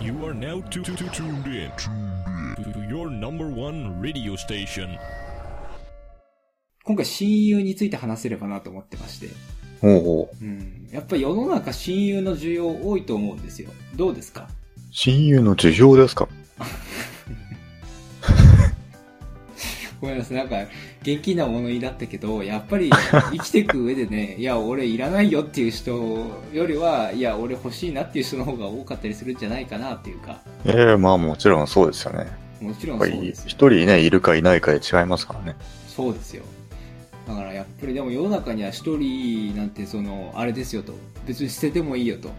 You are now to, to, to tuned in to your number one radio station. 今回親友について話せればなと思ってまして。ほうほう。うん。やっぱり世の中親友の需要多いと思うんですよ。どうですか？親友の授業ですか？ごめんなさい。なんか、元気な物言いだったけど、やっぱり 生きていく上でね、いや、俺いらないよっていう人よりは、いや、俺欲しいなっていう人の方が多かったりするんじゃないかなっていうか、ええまあもちろんそうですよね。もちろんそうですよ。一人ね、いるかいないかで違いますからね。そうですよ。だからやっぱりでも世の中には一人なんてその、あれですよと。別に捨ててもいいよと。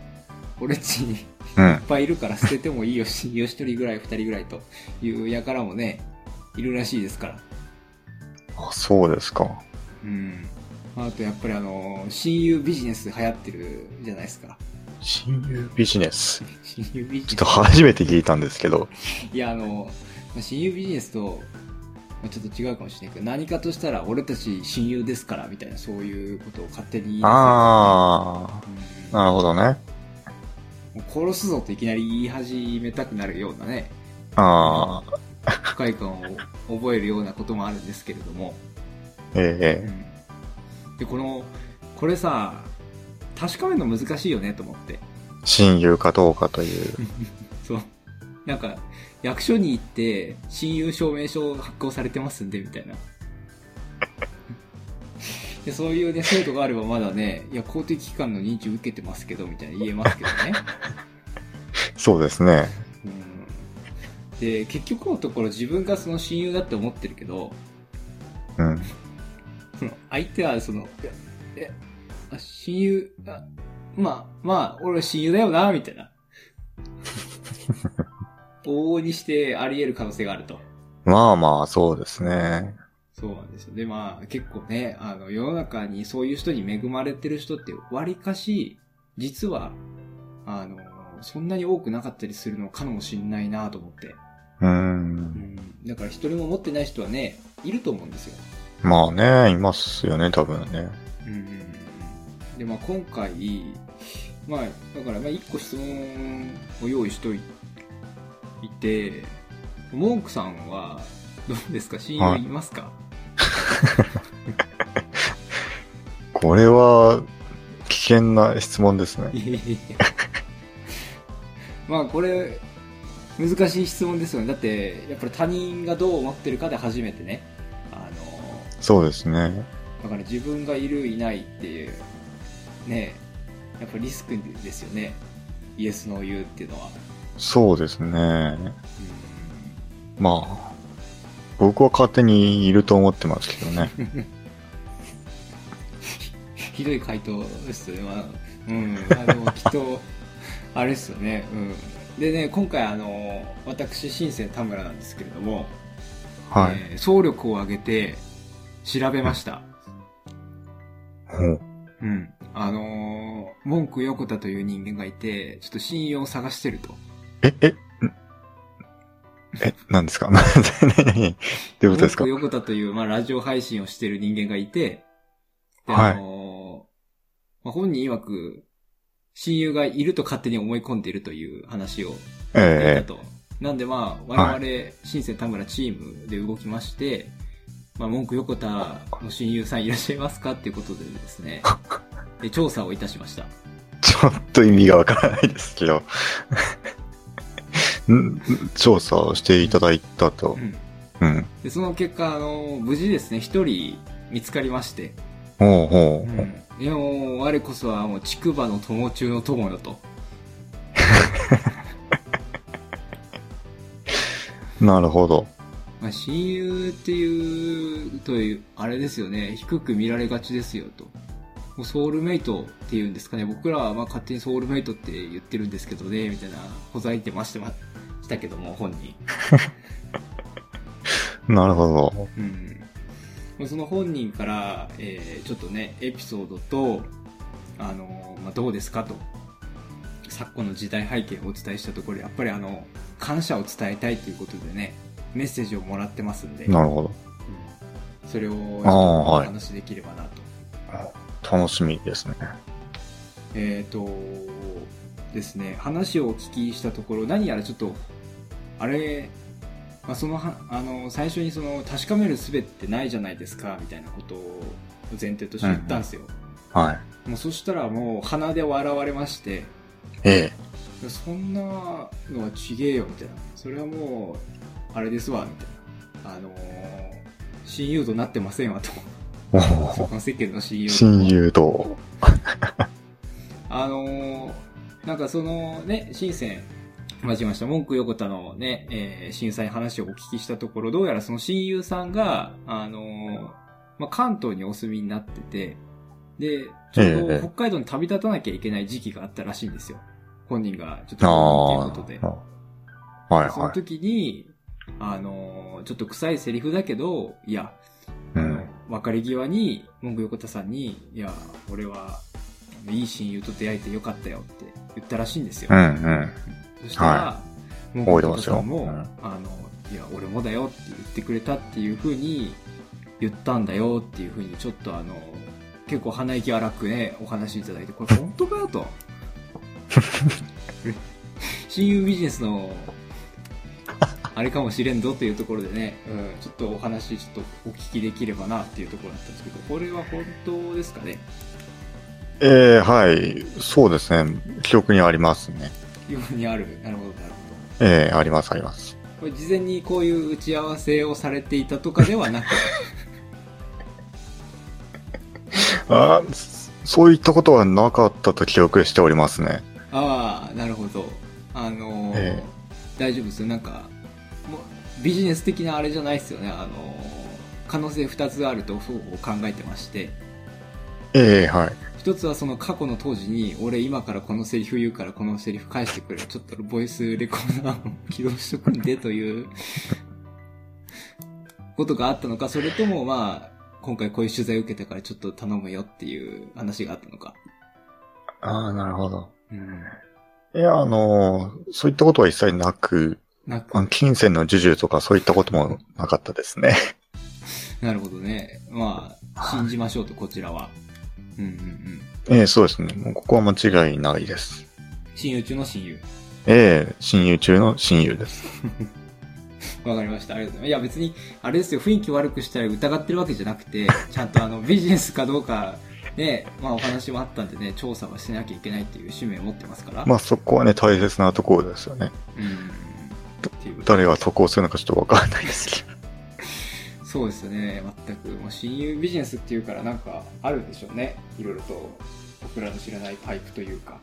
俺っちにいうんっ。ぱいいるから捨ててもいいよ、親友一人ぐらい二人ぐらいという輩もね、いるらしいですから。あ、そうですか。うん。あとやっぱりあの、親友ビジネス流行ってるじゃないですか。親友ビジネス？親友ビジネス。ちょっと初めて聞いたんですけど。いや、あの、まあ親友ビジネスと、まあちょっと違うかもしれないけど、何かとしたら俺たち親友ですから、みたいな、そういうことを勝手に言い出すあうんあ、なるほどね。殺すぞといきなり言い始めたくなるようなね、ああ、不快感を覚えるようなこともあるんですけれども、ええうんで、この、これさ、確かめるの難しいよねと思って。親友かどうかという。そう。なんか、役所に行って、親友証明書発行されてますんで、みたいな。でそういうね、制度があればまだね、いや、公的機関の認知受けてますけど、みたいな言えますけどね。そうですね。うん、で、結局のところ自分がその親友だって思ってるけど、うん。その相手はその、いや、え、あ親友、あまあ、まあ、俺は親友だよな、みたいな。往々にしてあり得る可能性があると。まあまあ、そうですね。そうなんですよ。で、まあ、結構ね、あの、世の中にそういう人に恵まれてる人って、割かし、実は、あの、そんなに多くなかったりするのかもしんないなと思って。う。うんん。だから一人も持ってない人はね、いると思うんですよ。まあね、いますよね、多分ね。うん。で、まあ今回、まあ、だから、まあ一個質問を用意しといて、モンクさんは、どうですか？親友いますか、これは、危険な質問ですね。まあこれ難しい質問ですよね。だってやっぱり他人がどう思ってるかで初めてね。あのそうですね。だから自分がいるいないっていうね。やっぱリスクですよね。イエスノー言うっていうのは、そうですね。うん。まあ、僕は勝手にいると思ってますけどね。ひどい回答ですよね、まあ、うん。あのきっとあれですよね。うんでね今回あの私新鮮田村なんですけれども、はい。えー総力を挙げて調べました。ほううん。あのー、文句横田という人間がいて、ちょっと親友を探してると。え、え、んえ、何ですか？何何どういうことですか？文句横田という、まあ、ラジオ配信をしてる人間がいて、で、はいあのーまあ、本人曰く、親友がいると勝手に思い込んでいるという話をえたと。なんでまあ、我々、新生田村チームで動きまして、まあ、文句横田の親友さんいらっしゃいますかっていうことでですね、で調査をいたしました。えちょっと意味がわからないですけど。ん調査をしていただいたとう。ん。うん。で、その結果、あの、無事ですね、一人見つかりまして、ほうほう。うん。いや、もう、我こそはもう、竹馬の友中の友だと。なるほど。まあ、親友っていう、という、あれですよね、低く見られがちですよと。もうソウルメイトっていうんですかね、僕らはまあ勝手にソウルメイトって言ってるんですけどね、みたいな、ほざいてましてましたけども、本人。なるほど。うん。まあその本人から、えーちょっとね、エピソードと、あの、まあ、どうですかと。昨今の時代背景をお伝えしたところ、やっぱりあの、感謝を伝えたいということでね、メッセージをもらってますんで、なるほど。うんそれをおはい話しできればなと。楽しみですね。えっ、と、ですね、話をお聞きしたところ、何やらちょっと、あれ、まあ、そのは、あの、最初にその、確かめる術ってないじゃないですか、みたいなことを前提として言ったんですよ。はい。もうそしたらもう鼻で笑われまして、えそんなのはちげえよ、みたいな。それはもう、あれですわ、みたいな。あのー親友となってませんわ、と。そーこの世間の親友と親友と、あのーなんかそのね、深セン、待ちました、文句横田のね、えー震災の話をお聞きしたところ、どうやらその親友さんが、あのーまあ、関東にお住みになってて、で、ちょうええど北海道に旅立たなきゃいけない時期があったらしいんですよ。本人がちょっとあっていうことで。あ。はいそのはい。時に、あのーちょっと臭いセリフだけど、いや、うん。別れ際に、文句横田さんに、いや、俺は、いい親友と出会えてよかったよって言ったらしいんですよ。うんうん。そしたら、は文句横田覚えてますよさんも、うんあの、いや、俺もだよって言ってくれたっていう風に言ったんだよっていう風に、ちょっとあの、結構鼻息荒くね、お話いただいて、これ本当かよと。親友ビジネスの、あれかもしれんぞというところでね、うん、ちょっとお話ちょっとお聞きできればなっていうところだったんですけど、これは本当ですかね？ええはい。そうですね。記憶にありますね。いうふうにある。なるほど、なるほど。ええありますあります。これ事前にこういう打ち合わせをされていたとかではなく、あーそういったことはなかったと記憶しておりますね。ああ、なるほど。あのーえ大丈夫ですよ。なんか、もうビジネス的なあれじゃないですよね。あのー可能性2つあるとそう考えてまして、ええはい。一つはその過去の当時に、俺今からこのセリフ言うからこのセリフ返してくれ。ちょっとボイスレコーダーを起動しとくんでという、ことがあったのか、それともまあ、今回こういう取材を受けたからちょっと頼むよっていう話があったのか。ああ、なるほど。うん。いや、あのーそういったことは一切なく、なく金銭の授受とかそういったこともなかったですね。なるほどね。まあ、信じましょうと、こちらは。うんうんうん。ええそうですね。もうここは間違いないです。親友中の親友。ええ親友中の親友です。わかりました。ありがとうございます。いや、別に、あれですよ、雰囲気悪くしたら疑ってるわけじゃなくて、ちゃんとあの、ビジネスかどうか、ね、まあお話もあったんでね、調査はしなきゃいけないっていう使命を持ってますから。まあそこはね、大切なところですよね。うん。っていうこと誰が得をするのかちょっとわからないですけど。そうですよね、全く。もう親友ビジネスっていうからなんかあるんでしょうね。いろいろと、僕らの知らないパイプというか。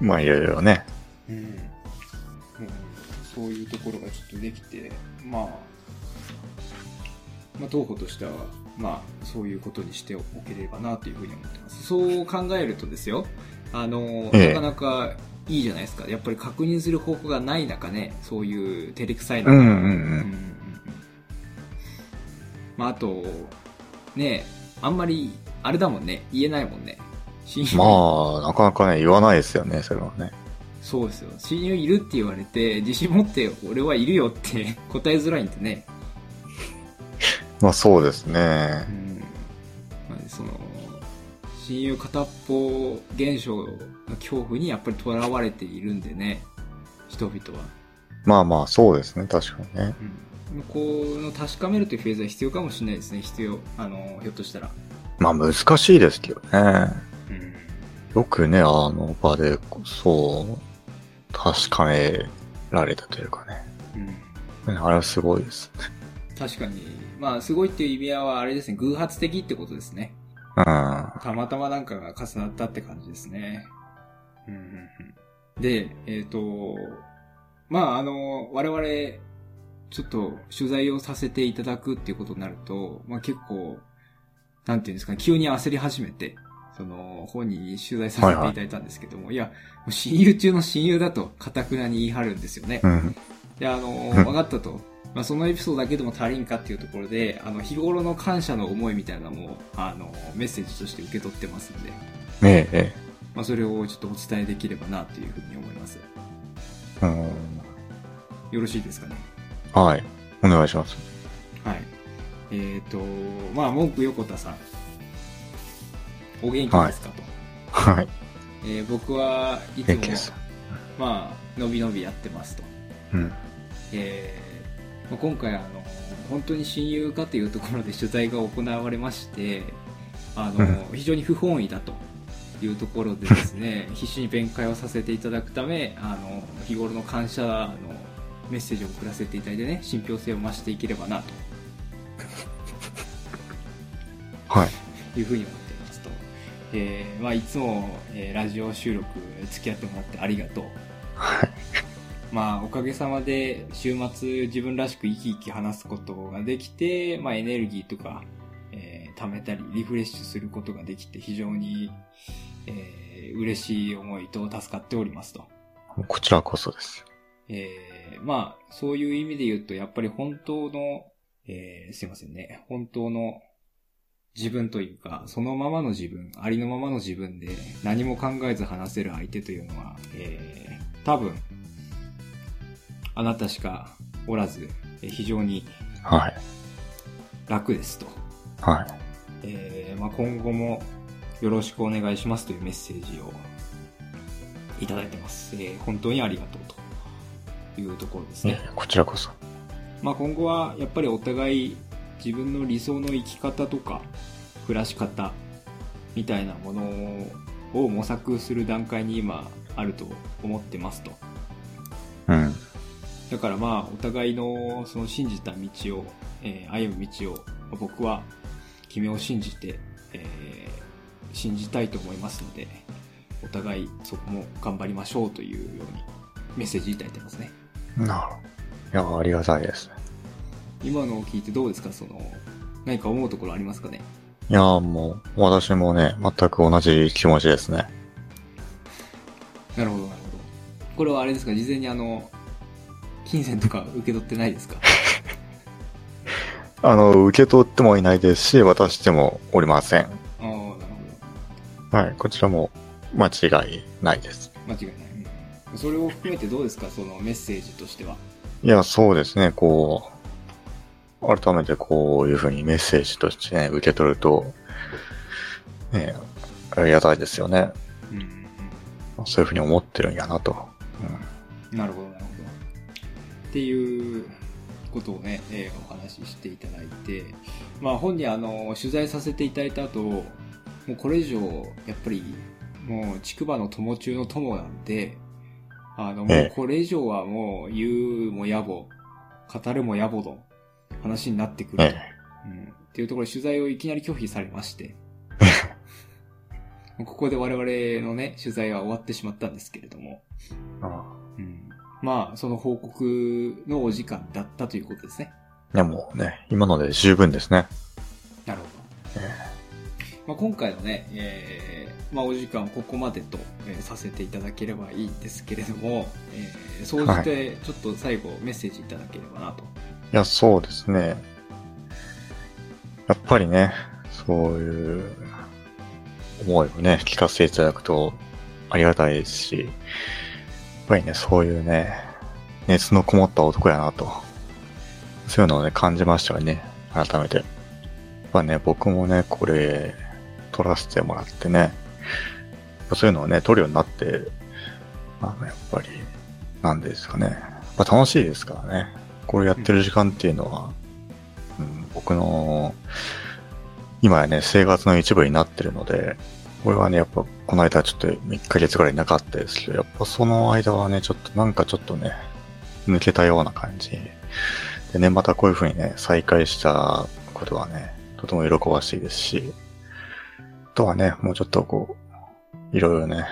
まあいろいろね。うん。うん、そういうところがちょっとできて、まあ、まあ、当方としては、まあ、そういうことにしておければなというふうに思ってます。そう考えるとですよ、あの、ええなかなかいいじゃないですか。やっぱり確認する方法がない中ね、そういう照れくさいのがうんうんうん。うんうんうんまあ、あと、ねあんまり、あれだもんね、言えないもんね。親友まあ、なかなかね、言わないですよね、それはね。そうですよ。親友いるって言われて、自信持って俺はいるよって答えづらいんでね。まあそうですうね。ん。まあ、その、親友片っぽ現象の恐怖にやっぱり囚われているんでね、人々は。まあまあそうですね、確かにね。うん。この確かめるというフェーズは必要かもしれないですね、必要。あの、ひょっとしたら。まあ難しいですけどね。うん。よくね、あの場で、そう、確かめられたというかね。うん。あれはすごいですね。確かに。まあ、すごいっていう意味合いはあれですね、偶発的ってことですね。うん。たまたまなんかが重なったって感じですね。うんで、えっ、と、まあ、あの、我々、ちょっと取材をさせていただくっていうことになると、まあ結構、なんていうんですかね、急に焦り始めて、その、本人に取材させていただいたんですけども、いや、もう親友中の親友だと、かたくなに言い張るんですよね。うん。で、あの、うん分かったと。まあ、そのエピソードだけでも足りんかっていうところで、あの、日頃の感謝の思いみたいなのも、あの、メッセージとして受け取ってますんで、ええ、えまあ、それをちょっとお伝えできればなというふうに思います。え。うん。よろしいですかね？はい。お願いします。はい。えっ、と、まあ、文句横田さん。お元気ですかと。はい。えー僕はいつも。まあのびのびやってますと、うん。えーまあ今回あの本当に親友かというところで取材が行われましてあの、う非常に不本意だというところでですね 必死に弁解をさせていただくためあの日頃の感謝のメッセージを送らせていただいてね信憑性を増していければなとはい。いうふうに思っていますと、えーまあ、いつも、えーラジオ収録付き合ってもらってありがとうはい。まあ、おかげさまで週末自分らしく生き生き話すことができて、まあ、エネルギーとか、えー貯めたりリフレッシュすることができて非常に、えー嬉しい思いと助かっておりますと。こちらこそです。えーまあ、そういう意味で言うと、やっぱり本当の、えーすいませんね、本当の自分というか、そのままの自分、ありのままの自分で何も考えず話せる相手というのは、えー多分、あなたしかおらず、えー非常にはい。楽ですと。はい。えーまあ、今後もよろしくお願いしますというメッセージをいただいてます。えー本当にありがとうというところですね。こちらこそ。まあ、今後はやっぱりお互い自分の理想の生き方とか暮らし方みたいなものを模索する段階に今あると思ってますと。うん。だからまあお互いのその信じた道を、えー歩む道を僕は君を信じて、えー信じたいと思いますのでお互いそこも頑張りましょうというようにメッセージいただいてますね。なるほど。いや、ありがたいですね。今のを聞いてどうですか？その何か思うところありますかね？いや、もう、私もね、全く同じ気持ちですね。なるほどなるほどこれはあれですか？事前にあの金銭とか受け取ってないですか？あの、受け取ってもいないですし、渡してもおりません。ああなるほはい。こちらも間違いないです。ど間違いない、うん、それを含めてどうですか？そのメッセージとしては。いや、そうですね、こう、改めてこういうふうにメッセージとしてね、受け取ると、ね、ありがたいですよね。うんうんそういうふうに思ってるんやなと。うん。なるほどなるほど。っていうことをね、えーお話ししていただいてまあ本にあの取材させていただいた後もうこれ以上やっぱりもう筑波の友中の友なんであのもええうこれ以上はもう言うも野暮語るも野暮の話になってくうん。ると、えうん、っていうところで取材をいきなり拒否されまして ここで我々のね取材は終わってしまったんですけれどもえ。あうんまあ、その報告のお時間だったということですね。あでもね、今ので十分ですね。なるほど。えまあ、今回のね、えーまあ、お時間ここまでと、えーさせていただければいいんですけれども、えー、総じてちょっと最後メッセージいただければなと。いや、そうですね。やっぱりね、そういう思いをね、聞かせていただくとありがたいですし、やっぱりね、そういうね、熱のこもった男やなと。そういうのをね、感じましたよね。改めて。やっぱね、僕もね、これ、撮らせてもらってね、そういうのをね、撮るようになって、あの、やっぱり、なんですかね。やっぱ楽しいですからね。これやってる時間っていうのは、うん、僕の、今やね、生活の一部になってるので、これはね、やっぱ、この間ちょっと1ヶ月ぐらいなかったですけど、やっぱその間はね、ちょっとなんかちょっとね、抜けたような感じ。でね、またこういう風にね、再開したことはね、とても喜ばしいですし、とはね、もうちょっとこう、いろいろね、やっ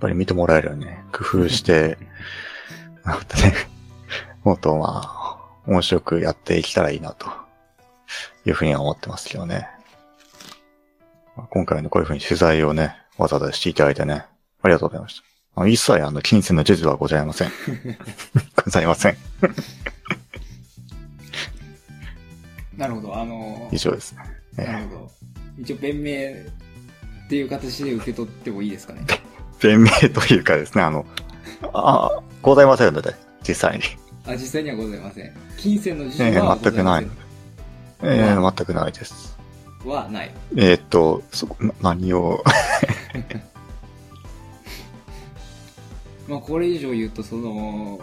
ぱり見てもらえるようにね、工夫して、なんかね、もっとまあ、面白くやっていけたらいいな、というふうには思ってますけどね。まあ今回のこういうふうに取材をね、わざわざしていただいてね、ありがとうございました。一切あの、金銭の授受はございません。ございません。なるほど。あの以上ですね。えなるほど。一応弁明っていう形で受け取ってもいいですかね。弁明というかですね、あの、あ、ございませんので、実際に。あ、実際にはございません。金銭の授ええ受は全くないえー、全くないです。はない。えーっと、そこ、な何を、まあ、これ以上言うと、その、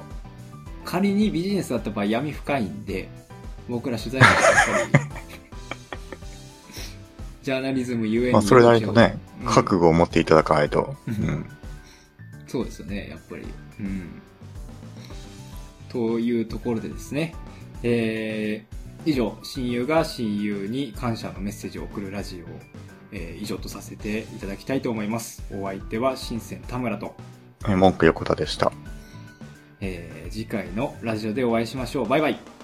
仮にビジネスだった場合闇深いんで、僕ら取材班はやっぱり、ジャーナリズムゆえに。まあ、それなりとね、うん覚悟を持っていただかないと。ううんん。そうですよね、やっぱり。うん。というところでですね、えー、以上、親友が親友に感謝のメッセージを送るラジオを、えー以上とさせていただきたいと思います。お相手は新鮮田村と、え文句横田でした。えー次回のラジオでお会いしましょう。バイバイ。